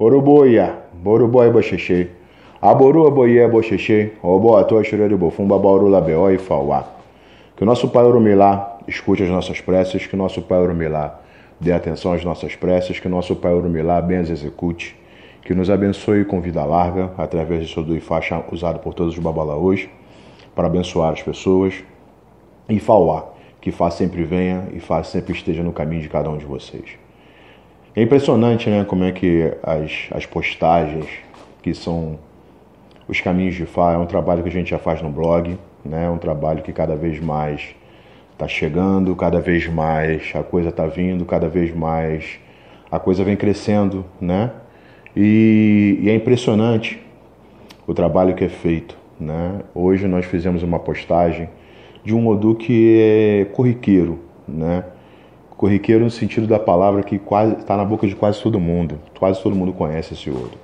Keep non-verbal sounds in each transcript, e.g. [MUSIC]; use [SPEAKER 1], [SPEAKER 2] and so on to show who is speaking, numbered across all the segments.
[SPEAKER 1] Oroboia, Boroboia Bocheche, Aboru Aboia Bocheche, Obo Atua Xerere Bofumba Bauru Labeó e Fauá. Que o nosso Pai Orumilá escute as nossas preces, que o nosso Pai Orumilá dê atenção às nossas preces, que o nosso Pai Orumilá bem as execute, que nos abençoe com vida larga, através de Sodu e Faixa usado por todos os babalaôs, para abençoar as pessoas, e Fauá, que Fá sempre venha e Fá sempre esteja no caminho de cada um de vocês. É impressionante, né, como é que as, as postagens, que são os caminhos de Fá, é um trabalho que a gente já faz no blog, né, é um trabalho que cada vez mais está chegando, cada vez mais a coisa está vindo, cada vez mais a coisa vem crescendo, né? E, e, é impressionante o trabalho que é feito, né? Hoje nós fizemos uma postagem de um Odu que é corriqueiro, né? Corriqueiro no sentido da palavra que está na boca de quase todo mundo. Quase todo mundo conhece esse Odu.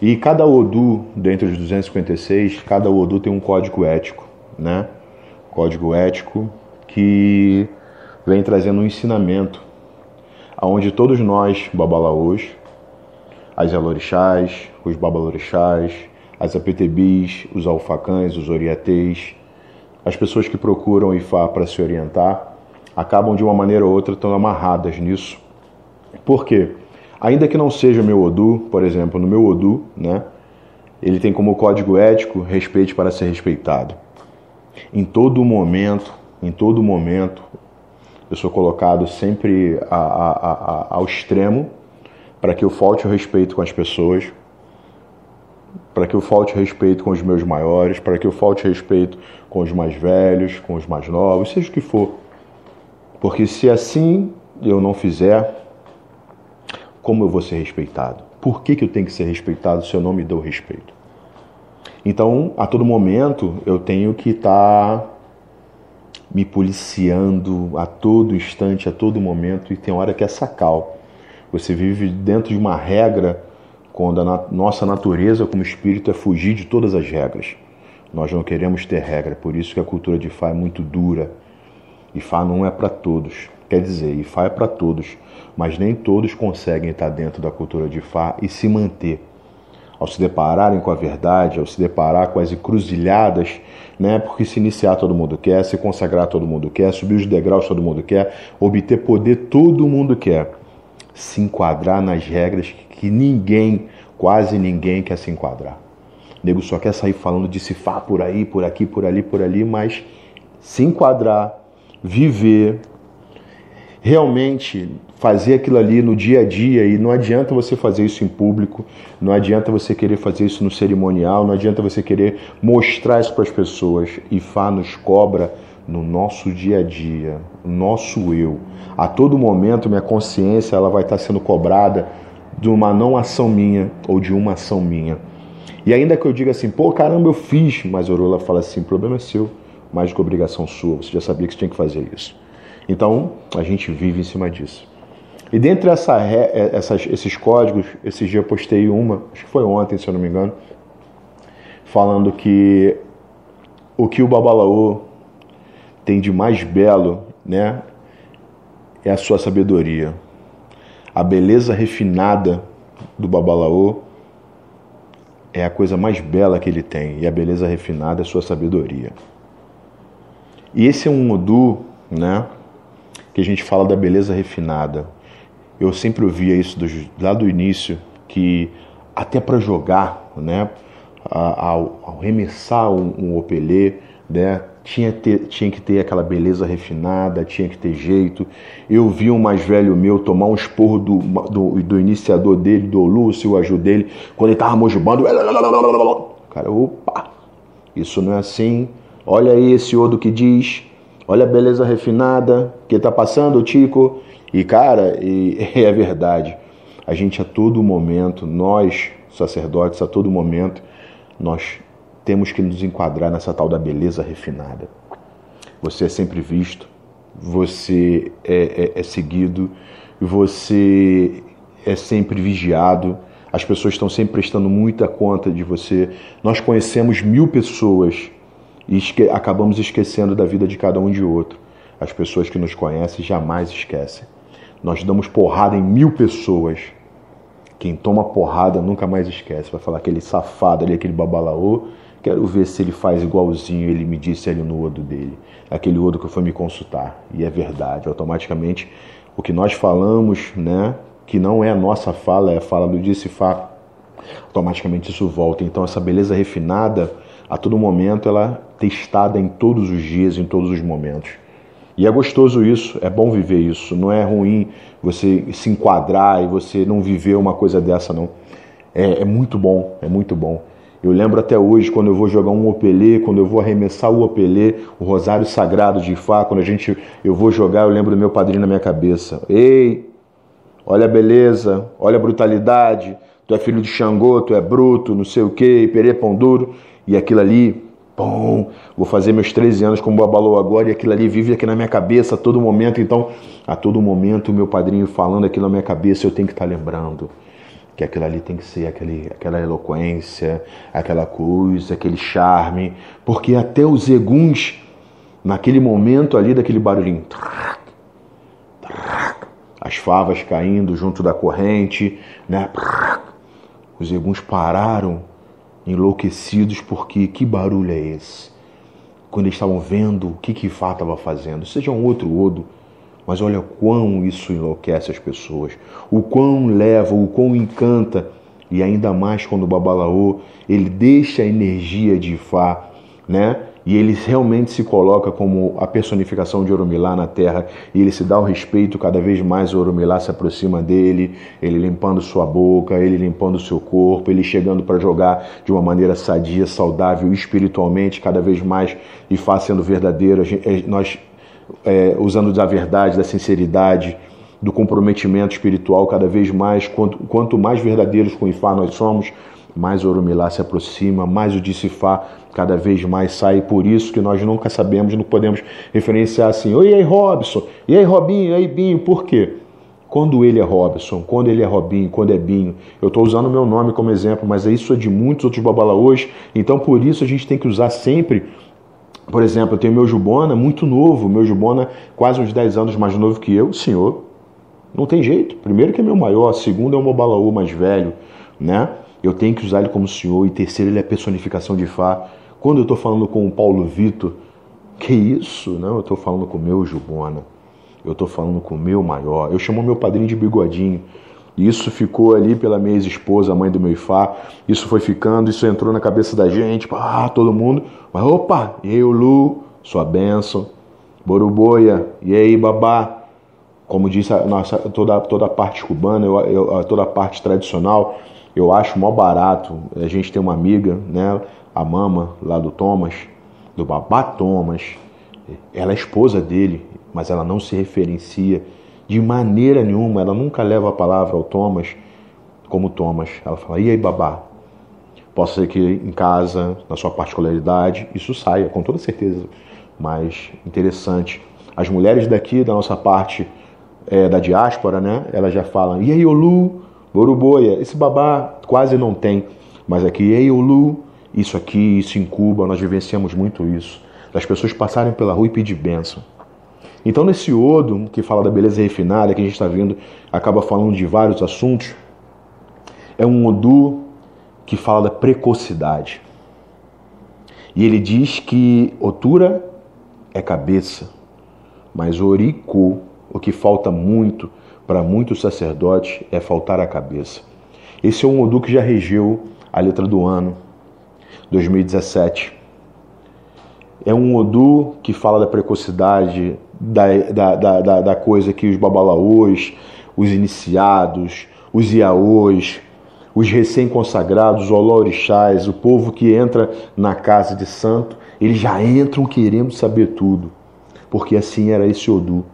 [SPEAKER 1] E cada Odu, dentre os 256, cada Odu tem um código ético, né? Código ético que vem trazendo um ensinamento aonde todos nós, babalaôs, as alorixás, os babalorixás, as apetebis, os alfacães, os oriateis, as pessoas que procuram o Ifá para se orientar, acabam de uma maneira ou outra estando amarradas nisso. Por quê? Ainda que não seja meu Odu, por exemplo, no meu Odu, né, ele tem como código ético respeite para ser respeitado. Em todo momento, em todo momento, eu sou colocado sempre a, a, a, ao extremo para que eu falte o respeito com as pessoas, para que eu falte respeito com os meus maiores, para que eu falte respeito com os mais velhos, com os mais novos, seja o que for. Porque se assim eu não fizer, como eu vou ser respeitado? Por que, que eu tenho que ser respeitado se eu não me dou respeito? Então, a todo momento, eu tenho que estar tá me policiando a todo instante, a todo momento, e tem hora que é sacal. Você vive dentro de uma regra quando a nossa natureza como espírito é fugir de todas as regras. Nós não queremos ter regra, por isso que a cultura de Fá é muito dura, Ifá não é para todos. Quer dizer, Ifá é para todos, mas nem todos conseguem estar dentro da cultura de Ifá e se manter. Ao se depararem com a verdade, ao se deparar com as encruzilhadas, né? Porque se iniciar todo mundo quer, se consagrar todo mundo quer, subir os degraus todo mundo quer, obter poder todo mundo quer. Se enquadrar nas regras que ninguém, quase ninguém quer se enquadrar. O nego só quer sair falando de Sifá por aí, por aqui, por ali, por ali, mas se enquadrar viver, realmente fazer aquilo ali no dia a dia e não adianta você fazer isso em público, não adianta você querer fazer isso no cerimonial, não adianta você querer mostrar isso para as pessoas. e Fá nos cobra no nosso dia a dia, nosso eu. A todo momento minha consciência ela vai estar sendo cobrada de uma não ação minha ou de uma ação minha. E ainda que eu diga assim, pô, caramba, eu fiz, mas Orula fala assim, problema é seu mais do que obrigação sua, você já sabia que você tinha que fazer isso. Então, a gente vive em cima disso. E dentre essa, é, essas, esses códigos, esses dias eu postei uma, acho que foi ontem, se eu não me engano, falando que o que o Babalaô tem de mais belo, né, é a sua sabedoria. A beleza refinada do Babalaô é a coisa mais bela que ele tem, e a beleza refinada é a sua sabedoria. E esse é um Odu, né, que a gente fala da beleza refinada. Eu sempre ouvia isso do, lá do início, que até para jogar, né, ao, ao remessar um, um opelê, né, tinha, ter, tinha que ter aquela beleza refinada, tinha que ter jeito. Eu vi um mais velho meu tomar um esporro do, do, do iniciador dele, do Lúcio, o ajuda dele, quando ele tava mojubando. Cara, opa, isso não é assim. Olha aí esse odo que diz, olha a beleza refinada que está passando, Tico. E cara, [LAUGHS] e, é verdade. A gente a todo momento, nós sacerdotes, a todo momento, nós temos que nos enquadrar nessa tal da beleza refinada. Você é sempre visto, você é, é, é seguido, você é sempre vigiado, as pessoas estão sempre prestando muita conta de você. Nós conhecemos mil pessoas e esque acabamos esquecendo da vida de cada um de outro. As pessoas que nos conhecem jamais esquecem. Nós damos porrada em mil pessoas Quem toma porrada nunca mais esquece. Vai falar aquele safado ali, aquele babalaô. Quero ver se ele faz igualzinho ele me disse ali no odo dele. Aquele odo que foi me consultar. E é verdade. Automaticamente, o que nós falamos, né? Que não é a nossa fala, é a fala do disse Fá. Automaticamente isso volta. Então, essa beleza refinada, a todo momento, ela testada em todos os dias, em todos os momentos. E é gostoso isso, é bom viver isso. Não é ruim você se enquadrar e você não viver uma coisa dessa, não. É, é muito bom, é muito bom. Eu lembro até hoje quando eu vou jogar um opelê, quando eu vou arremessar o opelê, o rosário sagrado de Ifá, quando a gente eu vou jogar, eu lembro do meu padrinho na minha cabeça. Ei, olha a beleza, olha a brutalidade. Tu é filho de Xangô, tu é bruto, não sei o quê, perê pão duro. E aquilo ali Bom, vou fazer meus 13 anos como Babalô agora e aquilo ali vive aqui na minha cabeça a todo momento. Então, a todo momento, meu padrinho falando aquilo na minha cabeça, eu tenho que estar lembrando que aquilo ali tem que ser aquele, aquela eloquência, aquela coisa, aquele charme, porque até os eguns, naquele momento ali, daquele barulhinho, as favas caindo junto da corrente, né? Os eguns pararam enlouquecidos porque que barulho é esse? Quando eles estavam vendo o que que estava fazendo, seja um outro odo, mas olha quão isso enlouquece as pessoas, o quão leva, o quão encanta, e ainda mais quando o Babalaô, ele deixa a energia de Fá, né? E ele realmente se coloca como a personificação de Orumilá na terra. E ele se dá o respeito cada vez mais o Orumilá se aproxima dele, ele limpando sua boca, ele limpando seu corpo, ele chegando para jogar de uma maneira sadia, saudável, espiritualmente cada vez mais e faz sendo verdadeiro, eh, nós é, usando da verdade, da sinceridade, do comprometimento espiritual cada vez mais, quanto, quanto mais verdadeiros com Ifá nós somos, mais o Orumilá se aproxima, mais o Dissifá cada vez mais sai. Por isso que nós nunca sabemos, não podemos referenciar assim, oi, aí Robson, e aí Robinho, e aí Binho, por quê? Quando ele é Robson, quando ele é Robinho, quando é Binho, eu estou usando o meu nome como exemplo, mas isso é de muitos outros babalaôs, então por isso a gente tem que usar sempre por exemplo, eu tenho meu Jubona muito novo, meu Jubona quase uns 10 anos mais novo que eu, senhor. Não tem jeito. Primeiro que é meu maior, segundo é o meu balaú mais velho, né? Eu tenho que usar ele como senhor. E terceiro, ele é personificação de Fá. Quando eu estou falando com o Paulo Vitor, que isso? Não, eu estou falando com o meu Jubona. Eu estou falando com o meu maior. Eu chamo meu padrinho de bigodinho. Isso ficou ali pela minha ex-esposa, mãe do meu Ifá. Isso foi ficando, isso entrou na cabeça da gente. Ah, todo mundo. Mas opa, e aí, Lu, sua benção. Boruboia, e aí, babá. Como disse a nossa, toda, toda a parte cubana, eu, eu, toda a parte tradicional, eu acho mó barato. A gente tem uma amiga, né? A mama lá do Thomas, do babá Thomas. Ela é esposa dele, mas ela não se referencia de maneira nenhuma, ela nunca leva a palavra ao Thomas como Thomas. Ela fala, e aí, babá? Posso ser que em casa, na sua particularidade, isso saia, com toda certeza. Mas interessante. As mulheres daqui, da nossa parte é, da diáspora, né? Elas já falam, e aí, Olu, Boruboia, esse babá quase não tem. Mas aqui, e aí, Olu, isso aqui, isso em Cuba, nós vivenciamos muito isso. Das pessoas passarem pela rua e pedir bênção. Então, nesse Odo, que fala da beleza refinada, que a gente está vendo, acaba falando de vários assuntos, é um Odu que fala da precocidade. E ele diz que Otura é cabeça, mas Orico, o que falta muito para muitos sacerdotes, é faltar a cabeça. Esse é um Odu que já regeu a letra do ano, 2017. É um Odu que fala da precocidade, da, da, da, da coisa que os babalaôs, os iniciados, os iaôs, os recém-consagrados, os olorixás, o povo que entra na casa de santo, eles já entram querendo saber tudo, porque assim era esse Odu.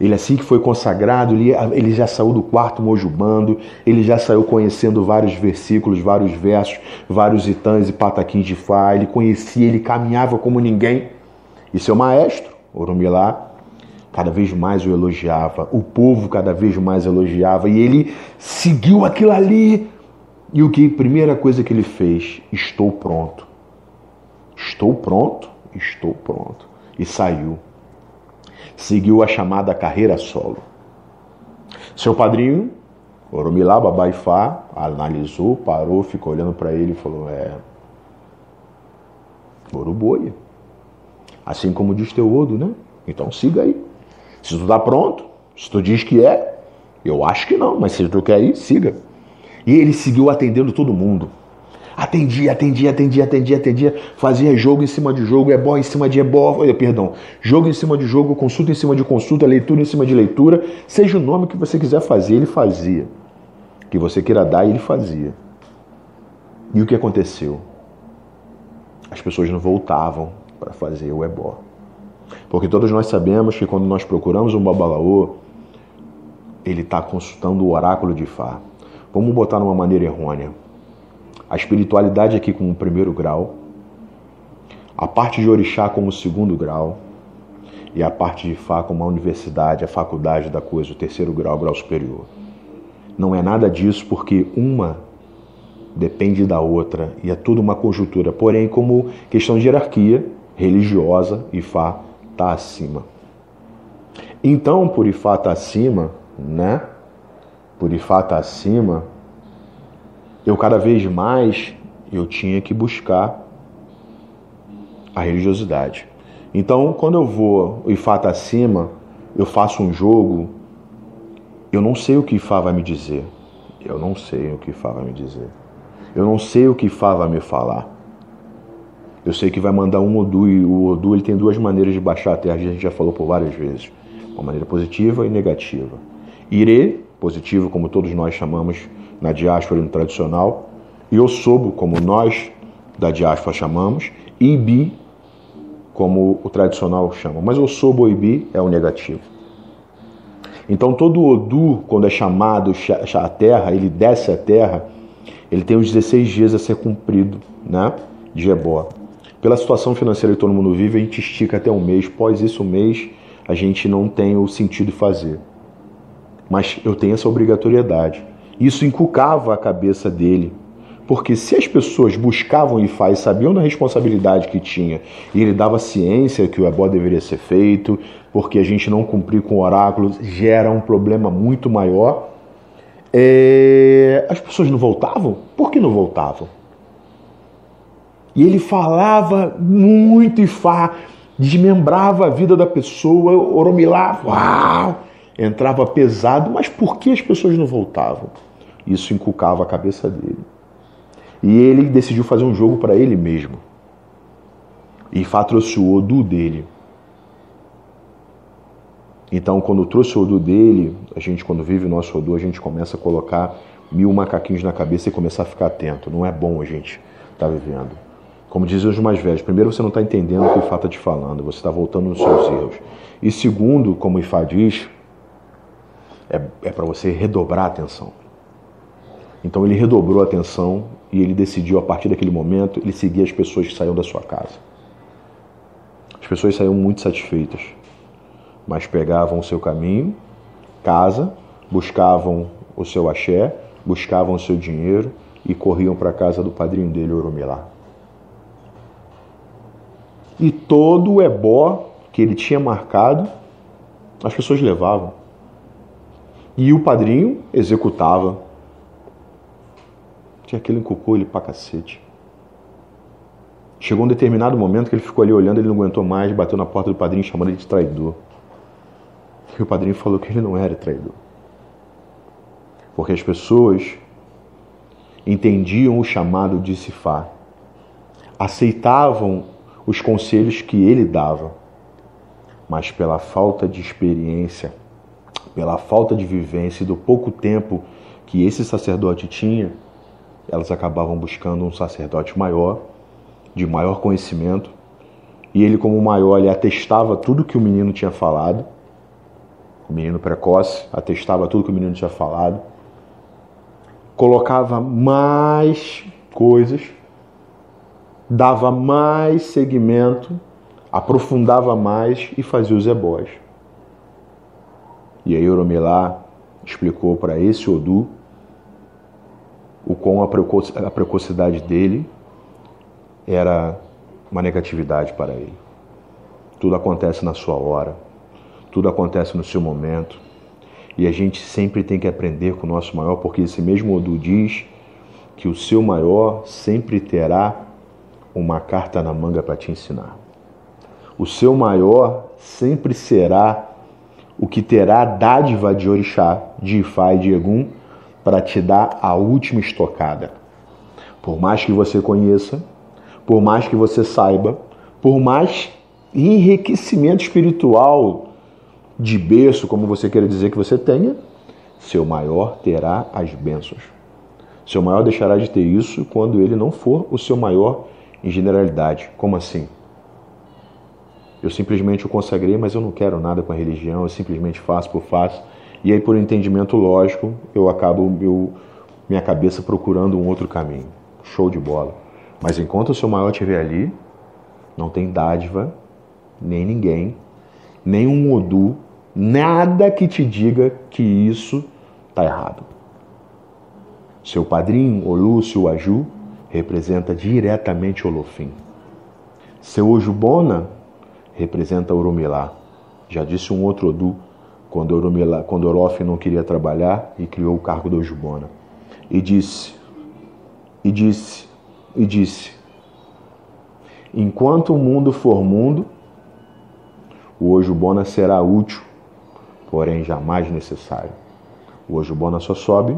[SPEAKER 1] Ele assim que foi consagrado, ele, já saiu do quarto mojubando, ele já saiu conhecendo vários versículos, vários versos, vários itãs e pataquins de Fá, ele conhecia, ele caminhava como ninguém. E seu maestro, Orumilá, cada vez mais o elogiava, o povo cada vez mais elogiava, e ele seguiu aquilo ali. E o que? Primeira coisa que ele fez, estou pronto. Estou pronto, estou pronto. E saiu seguiu a chamada carreira solo. Seu padrinho, Oromilá, Babá Ifá, analisou, parou, ficou olhando para ele e falou: É. Boroboia. Assim como diz Teodo, né? Então siga aí. Se tu tá pronto, se tu diz que é, eu acho que não, mas se tu quer ir, siga. E ele seguiu atendendo todo mundo. Atendia, atendia, atendia, atendia, atendia, fazia jogo em cima de jogo, ebó em cima de ebó, perdão, jogo em cima de jogo, consulta em cima de consulta, leitura em cima de leitura, seja o nome que você quiser fazer, ele fazia. Que você queira dar, ele fazia. E o que aconteceu? As pessoas não voltavam para fazer o ebó. Porque todos nós sabemos que quando nós procuramos um babalaô, ele está consultando o oráculo de Fá. Vamos botar numa maneira errônea a espiritualidade aqui como primeiro grau, a parte de orixá como segundo grau e a parte de Fá como a universidade, a faculdade da coisa, o terceiro grau, o grau superior. Não é nada disso porque uma depende da outra e é tudo uma conjuntura. Porém, como questão de hierarquia religiosa, Ifá está acima. Então, por Ifá estar tá acima, né? Por Ifá estar tá acima, eu cada vez mais eu tinha que buscar a religiosidade. Então, quando eu vou, o Ifá acima, eu faço um jogo, eu não sei o que Ifá vai me dizer. Eu não sei o que Ifá vai me dizer. Eu não sei o que Ifá vai me falar. Eu sei que vai mandar um Odu e o Odu ele tem duas maneiras de baixar a terra, a gente já falou por várias vezes. Uma maneira positiva e negativa. Ire, positivo, como todos nós chamamos na diáspora no tradicional, e Osobo, como nós da diáspora chamamos, e Ibi, como o tradicional chama. Mas Osobo e Ibi é o negativo. Então todo Odu, quando é chamado a terra, ele desce a terra, ele tem os 16 dias a ser cumprido, né? De Ebó. Pela situação financeira que todo mundo vive, a gente estica até um mês. Após isso, um mês, a gente não tem o sentido de fazer. Mas eu tenho essa obrigatoriedade. Isso encucava a cabeça dele. Porque se as pessoas buscavam e sabiam da responsabilidade que tinha, e ele dava ciência que o ebó deveria ser feito, porque a gente não cumprir com o oráculo gera um problema muito maior, é... as pessoas não voltavam? Por que não voltavam? E ele falava muito Ifá, desmembrava a vida da pessoa, oromilava, uau, entrava pesado, mas por que as pessoas não voltavam? Isso inculcava a cabeça dele. E ele decidiu fazer um jogo para ele mesmo. E trouxe o Odu dele. Então, quando trouxe o Odu dele, a gente, quando vive o nosso Odu, a gente começa a colocar mil macaquinhos na cabeça e começar a ficar atento. Não é bom a gente estar tá vivendo. Como dizem os mais velhos, primeiro você não está entendendo o que o Ifá está te falando, você está voltando nos seus erros. E segundo, como o Ifá diz, é, é para você redobrar a atenção. Então ele redobrou a atenção e ele decidiu, a partir daquele momento, ele seguir as pessoas que saíram da sua casa. As pessoas saíram muito satisfeitas, mas pegavam o seu caminho, casa, buscavam o seu axé, buscavam o seu dinheiro e corriam para a casa do padrinho dele, Oromilá. E todo o ebó que ele tinha marcado, as pessoas levavam. E o padrinho executava. Tinha aquilo encucou ele pra cacete. Chegou um determinado momento que ele ficou ali olhando, ele não aguentou mais, bateu na porta do padrinho chamando ele de traidor. E o padrinho falou que ele não era traidor. Porque as pessoas entendiam o chamado de Sifá, aceitavam os conselhos que ele dava, mas pela falta de experiência pela falta de vivência e do pouco tempo que esse sacerdote tinha, elas acabavam buscando um sacerdote maior, de maior conhecimento, e ele, como maior, ele atestava tudo que o menino tinha falado, o menino precoce atestava tudo que o menino tinha falado, colocava mais coisas, dava mais segmento, aprofundava mais e fazia os ebós. E aí Oromilá explicou para esse Odu o quão a precocidade dele era uma negatividade para ele. Tudo acontece na sua hora, tudo acontece no seu momento. E a gente sempre tem que aprender com o nosso maior, porque esse mesmo Odu diz que o seu maior sempre terá uma carta na manga para te ensinar. O seu maior sempre será o que terá dádiva de Orixá, de Ifá e de Egum para te dar a última estocada. Por mais que você conheça, por mais que você saiba, por mais enriquecimento espiritual de berço, como você queira dizer que você tenha, seu maior terá as bênçãos. Seu maior deixará de ter isso quando ele não for o seu maior em generalidade. Como assim? Eu simplesmente o consagrei, mas eu não quero nada com a religião, eu simplesmente faço por faço. E aí, por entendimento lógico, eu acabo eu, minha cabeça procurando um outro caminho. Show de bola. Mas enquanto o seu maior estiver ali, não tem dádiva, nem ninguém, nem um Odu, nada que te diga que isso está errado. Seu padrinho, Olúcio Aju, representa diretamente Olofim. Seu Ojubona representa Oromilá. Já disse um outro Odu quando, Oromilá, quando Orof não queria trabalhar e criou o cargo do Ojubona. E disse, e disse, e disse: Enquanto o mundo for mundo, o Ojubona será útil, porém jamais necessário. O Ojubona só sobe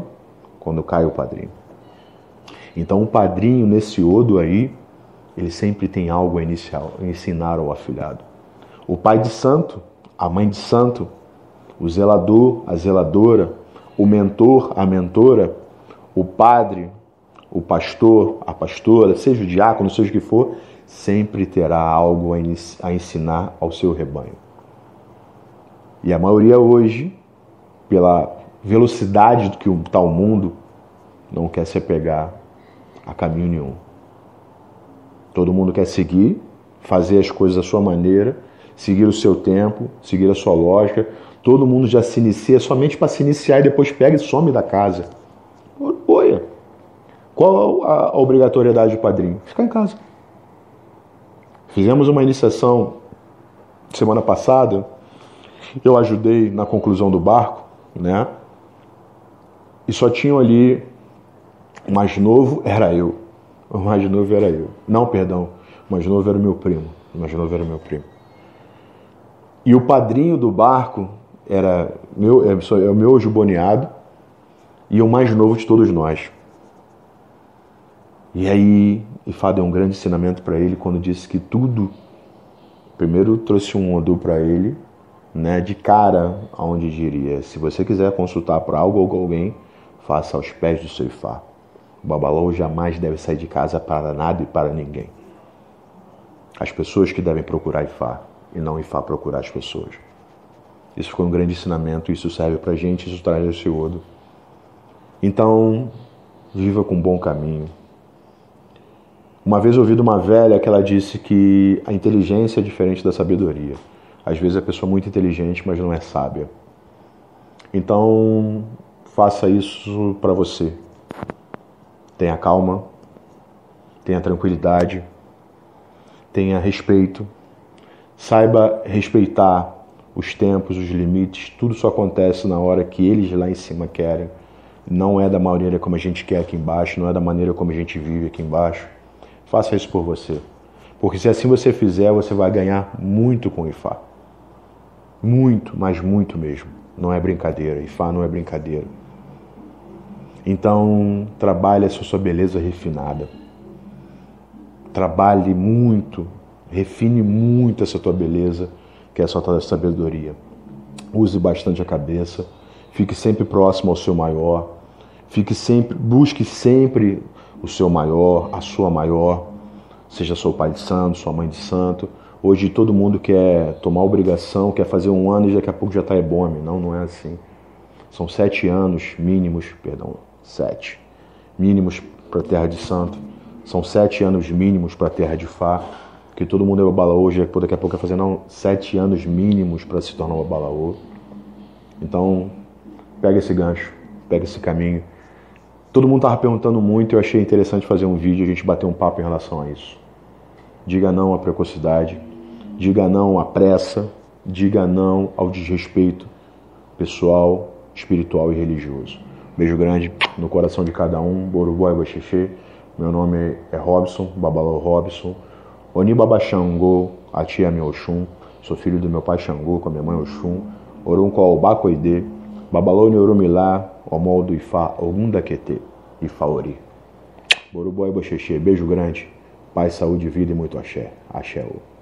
[SPEAKER 1] quando cai o padrinho. Então o padrinho nesse odo aí, ele sempre tem algo a, iniciar, ensinar ao afilhado. O pai de santo, a mãe de santo, o zelador, a zeladora, o mentor, a mentora, o padre, o pastor, a pastora, seja o diácono, seja o que for, sempre terá algo a ensinar ao seu rebanho. E a maioria hoje, pela velocidade do que está o mundo, não quer se apegar a caminho nenhum. Todo mundo quer seguir, fazer as coisas da sua maneira, seguir o seu tempo, seguir a sua lógica. Todo mundo já se inicia somente para se iniciar e depois pega e some da casa. Olha, qual a obrigatoriedade do padrinho? Ficar em casa. Fizemos uma iniciação semana passada. Eu ajudei na conclusão do barco, né? E só tinham ali o mais novo era eu. O mais novo era eu. Não, perdão. O mais novo era o meu primo. O mais novo era o meu primo. E o padrinho do barco era meu, é, é o meu juboneado e o mais novo de todos nós. E aí, Ifá deu um grande ensinamento para ele quando disse que tudo. Primeiro trouxe um Odu para ele, né, de cara aonde diria: se você quiser consultar para algo ou alguém, faça aos pés do seu Ifá. O babalô jamais deve sair de casa para nada e para ninguém. As pessoas que devem procurar Ifá e não Ifá procurar as pessoas. Isso foi um grande ensinamento, isso serve para gente, isso traz esse odo. Então, viva com um bom caminho. Uma vez ouvi de uma velha que ela disse que a inteligência é diferente da sabedoria. Às vezes a pessoa é muito inteligente, mas não é sábia. Então, faça isso para você. Tenha calma, tenha tranquilidade, tenha respeito, saiba respeitar os tempos, os limites, tudo só acontece na hora que eles lá em cima querem. Não é da maneira como a gente quer aqui embaixo, não é da maneira como a gente vive aqui embaixo. Faça isso por você. Porque se assim você fizer, você vai ganhar muito com o IFA. Muito, mas muito mesmo. Não é brincadeira. IFA não é brincadeira. Então, trabalhe a sua beleza refinada. Trabalhe muito, refine muito essa tua beleza, que é a sua sabedoria. Use bastante a cabeça, fique sempre próximo ao seu maior, fique sempre, busque sempre o seu maior, a sua maior, seja seu pai de santo, sua mãe de santo. Hoje todo mundo quer tomar obrigação, quer fazer um ano e daqui a pouco já está ebome. Não, não é assim. São sete anos mínimos, perdão, sete mínimos para a terra de santo. São sete anos mínimos para a terra de Fá. Que todo mundo é babalaô, hoje, daqui a pouco vai fazer não, sete anos mínimos para se tornar um babalaô. Então, pega esse gancho, pega esse caminho. Todo mundo estava perguntando muito eu achei interessante fazer um vídeo a gente bater um papo em relação a isso. Diga não à precocidade, diga não à pressa, diga não ao desrespeito pessoal, espiritual e religioso. Beijo grande no coração de cada um, Borubó e Boxexê. Meu nome é Robson, Babalô Robson. Oni Baba Xangô, a tia meu Oxum. Sou filho do meu pai Xangô com a minha mãe Oxum. Orum Coalbacoide, Babalô Neurumilá, Omol do Ifá, Ogum da Quetê, Ifaori. Borubó e Boxexê, beijo grande. Paz, saúde, vida e muito axé. Axé. -o.